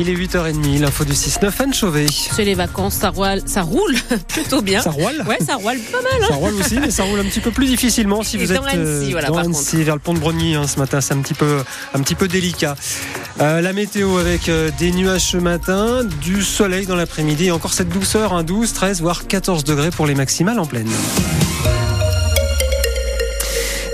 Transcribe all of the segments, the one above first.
Il est 8h30, l'info du 6-9, Anne Chauvet. C'est les vacances, ça roule, ça roule plutôt bien. Ça roule Ouais, ça roule pas mal. hein. Ça roule aussi, mais ça roule un petit peu plus difficilement si Et vous êtes euh, Annecy, voilà, dans par Annecy, vers le pont de Brogny hein, ce matin. C'est un petit peu, un petit peu délicat. Euh, la météo avec euh, des nuages ce matin, du soleil dans l'après-midi et encore cette douceur, hein, 12, 13, voire 14 degrés pour les maximales en pleine.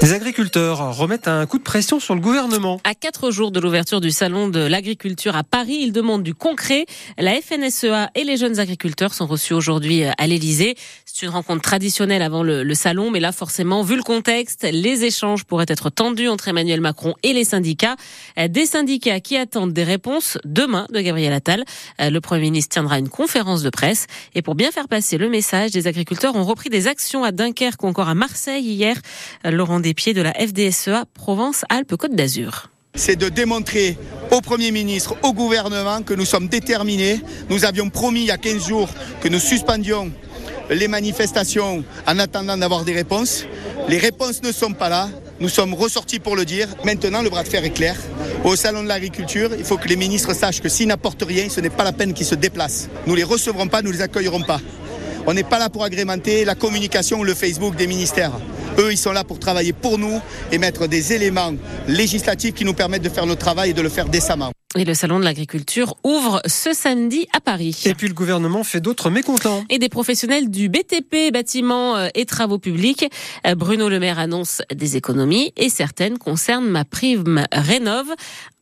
Les agriculteurs remettent un coup de pression sur le gouvernement. À quatre jours de l'ouverture du salon de l'agriculture à Paris, ils demandent du concret. La FNSEA et les jeunes agriculteurs sont reçus aujourd'hui à l'Elysée. C'est une rencontre traditionnelle avant le, le, salon, mais là, forcément, vu le contexte, les échanges pourraient être tendus entre Emmanuel Macron et les syndicats. Des syndicats qui attendent des réponses demain de Gabriel Attal. Le Premier ministre tiendra une conférence de presse. Et pour bien faire passer le message, des agriculteurs ont repris des actions à Dunkerque ou encore à Marseille hier. Laurent De la FDSEA Provence-Alpes-Côte d'Azur c'est de démontrer au Premier ministre, au gouvernement que nous sommes déterminés. Nous avions promis il y a 15 jours que nous suspendions les manifestations en attendant d'avoir des réponses. Les réponses ne sont pas là. Nous sommes ressortis pour le dire. Maintenant, le bras de fer est clair. Au Salon de l'Agriculture, il faut que les ministres sachent que s'ils n'apportent rien, ce n'est pas la peine qu'ils se déplacent. Nous les recevrons pas, nous les accueillerons pas. On n'est pas là pour agrémenter la communication ou le Facebook des ministères. Eux, ils sont là pour travailler pour nous et mettre des éléments législatifs qui nous permettent de faire notre travail et de le faire décemment. Et le salon de l'agriculture ouvre ce samedi à Paris. Et puis le gouvernement fait d'autres mécontents. Et des professionnels du BTP, bâtiments et travaux publics. Bruno Le Maire annonce des économies et certaines concernent ma prime Rénov.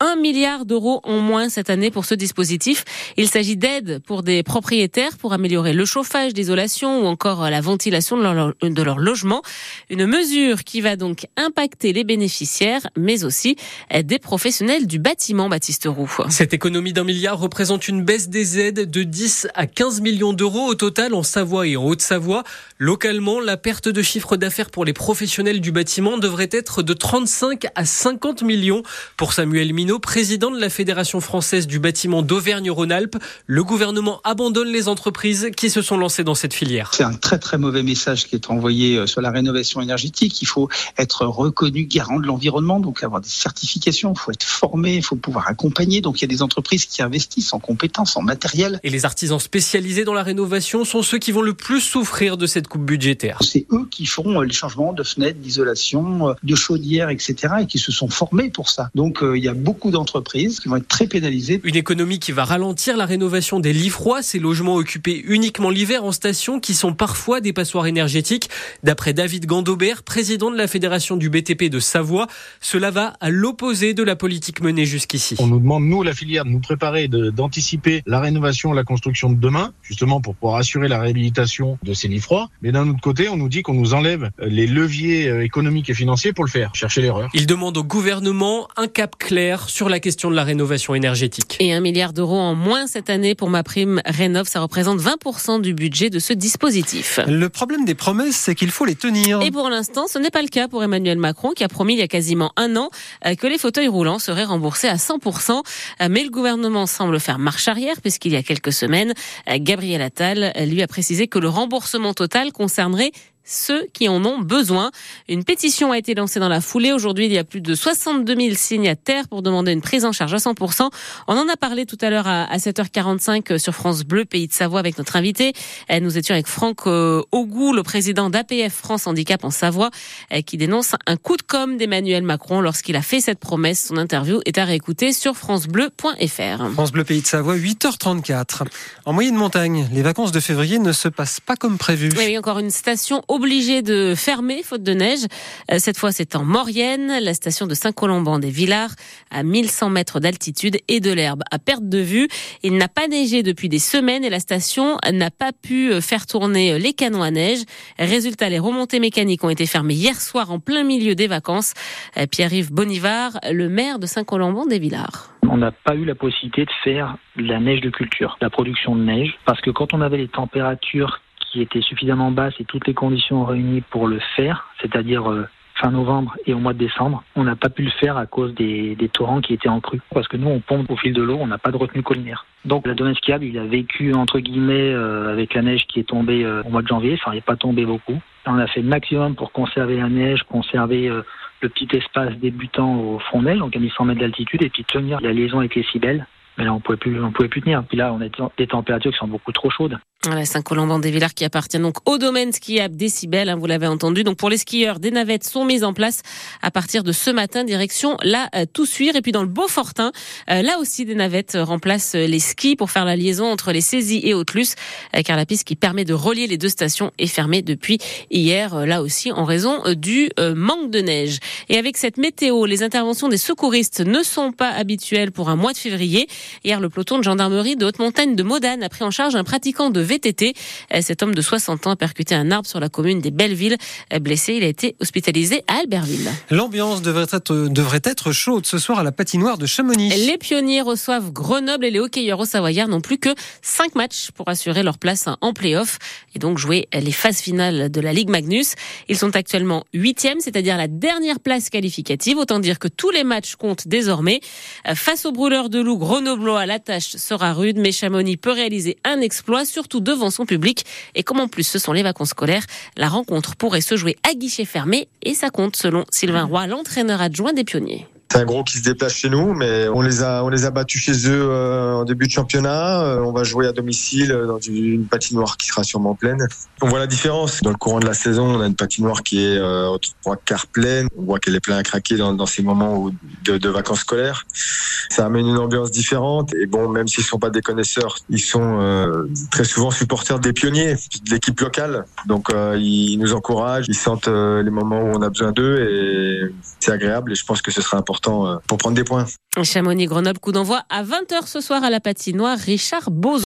Un milliard d'euros en moins cette année pour ce dispositif. Il s'agit d'aides pour des propriétaires pour améliorer le chauffage, l'isolation ou encore la ventilation de leur, de leur logement. Une mesure qui va donc impacter les bénéficiaires, mais aussi des professionnels du bâtiment, Baptiste Roux. Cette économie d'un milliard représente une baisse des aides de 10 à 15 millions d'euros au total en Savoie et en Haute-Savoie. Localement, la perte de chiffre d'affaires pour les professionnels du bâtiment devrait être de 35 à 50 millions. Pour Samuel Minot, président de la Fédération française du bâtiment d'Auvergne-Rhône-Alpes, le gouvernement abandonne les entreprises qui se sont lancées dans cette filière. C'est un très très mauvais message qui est envoyé sur la rénovation énergétique. Il faut être reconnu garant de l'environnement, donc avoir des certifications, il faut être formé, il faut pouvoir accompagner donc il y a des entreprises qui investissent en compétences, en matériel. Et les artisans spécialisés dans la rénovation sont ceux qui vont le plus souffrir de cette coupe budgétaire. C'est eux qui font les changements de fenêtres, d'isolation, de chaudières, etc. et qui se sont formés pour ça. Donc il y a beaucoup d'entreprises qui vont être très pénalisées. Une économie qui va ralentir la rénovation des lits froids, ces logements occupés uniquement l'hiver en station qui sont parfois des passoires énergétiques. D'après David Gandobert, président de la Fédération du BTP de Savoie, cela va à l'opposé de la politique menée jusqu'ici. On nous demande nous, la filière, de nous préparer, d'anticiper la rénovation, la construction de demain, justement pour pouvoir assurer la réhabilitation de ces lits froids. Mais d'un autre côté, on nous dit qu'on nous enlève les leviers économiques et financiers pour le faire. Chercher l'erreur. Il demande au gouvernement un cap clair sur la question de la rénovation énergétique. Et un milliard d'euros en moins cette année pour ma prime Rénov, ça représente 20% du budget de ce dispositif. Le problème des promesses, c'est qu'il faut les tenir. Et pour l'instant, ce n'est pas le cas pour Emmanuel Macron, qui a promis il y a quasiment un an que les fauteuils roulants seraient remboursés à 100%. Mais le gouvernement semble faire marche arrière puisqu'il y a quelques semaines, Gabriel Attal lui a précisé que le remboursement total concernerait ceux qui en ont besoin. Une pétition a été lancée dans la foulée. Aujourd'hui, il y a plus de 62 000 signataires pour demander une prise en charge à 100%. On en a parlé tout à l'heure à 7h45 sur France Bleu, Pays de Savoie, avec notre invité. Nous étions avec Franck Augou, le président d'APF France Handicap en Savoie, qui dénonce un coup de com' d'Emmanuel Macron lorsqu'il a fait cette promesse. Son interview est à réécouter sur francebleu.fr. France Bleu, Pays de Savoie, 8h34. En moyenne montagne, les vacances de février ne se passent pas comme prévu. Oui, oui encore une station obligé de fermer faute de neige. Cette fois, c'est en Maurienne, la station de Saint-Colomban des Villars, à 1100 mètres d'altitude et de l'herbe à perte de vue. Il n'a pas neigé depuis des semaines et la station n'a pas pu faire tourner les canons à neige. Résultat, les remontées mécaniques ont été fermées hier soir en plein milieu des vacances. Pierre-Yves Bonivard, le maire de Saint-Colomban des Villars on n'a pas eu la possibilité de faire la neige de culture, la production de neige, parce que quand on avait les températures qui étaient suffisamment basses et toutes les conditions réunies pour le faire, c'est-à-dire euh, fin novembre et au mois de décembre, on n'a pas pu le faire à cause des, torrents qui étaient en crue. Parce que nous, on pompe au fil de l'eau, on n'a pas de retenue collinaire. Donc la domaine skiable, il a vécu entre guillemets euh, avec la neige qui est tombée euh, au mois de janvier, enfin il n'est pas tombé beaucoup. On a fait le maximum pour conserver la neige, conserver le petit espace débutant au neige, donc à 1100 mètres d'altitude, et puis tenir la liaison avec les cibelles Mais là, on pouvait plus, on pouvait plus tenir. Puis là, on a des températures qui sont beaucoup trop chaudes. Voilà, Saint-Colomban-des-Villars qui appartient donc au domaine skiable Décibel, hein, vous l'avez entendu. Donc pour les skieurs, des navettes sont mises en place à partir de ce matin, direction la euh, Toussuire. Et puis dans le Beaufortin, euh, là aussi des navettes remplacent les skis pour faire la liaison entre les saisies et Autlus, euh, car la piste qui permet de relier les deux stations est fermée depuis hier, euh, là aussi en raison du manque de neige. Et avec cette météo, les interventions des secouristes ne sont pas habituelles pour un mois de février. Hier, le peloton de gendarmerie de Haute-Montagne de Modane a pris en charge un pratiquant de VTT. Euh, Cet homme de 60 ans a percuté un arbre sur la commune des Bellevilles. Euh, Blessé, il a été hospitalisé à Albertville. L'ambiance devrait être, devrait être chaude ce soir à la patinoire de Chamonix. Les pionniers reçoivent Grenoble et les hockeyeurs au Savoyard n'ont plus que 5 matchs pour assurer leur place en play-off et donc jouer les phases finales de la Ligue Magnus. Ils sont actuellement huitièmes, c'est-à-dire la dernière place qualificative. Autant dire que tous les matchs comptent désormais. Face aux brûleurs de loup la tâche sera rude, mais Chamonix peut réaliser un exploit, surtout devant son public. Et comme en plus ce sont les vacances scolaires, la rencontre pourrait se jouer à guichet fermé et ça compte selon Sylvain Roy, l'entraîneur adjoint des pionniers. C'est un gros qui se déplace chez nous, mais on les a, on les a battus chez eux euh, en début de championnat. Euh, on va jouer à domicile euh, dans une patinoire qui sera sûrement pleine. On voit la différence. Dans le courant de la saison, on a une patinoire qui est aux trois quarts pleine. On voit qu'elle est pleine à craquer dans, ces moments de, vacances scolaires. Ça amène une ambiance différente. Et bon, même s'ils sont pas des connaisseurs, ils sont très souvent supporters des pionniers, de l'équipe locale. Donc ils nous encouragent, ils sentent les moments où on a besoin d'eux et c'est agréable. Et je pense que ce sera important euh, pour prendre des points. Chamonix-Grenoble, coup d'envoi à 20h ce soir à la patinoire Richard Bozo.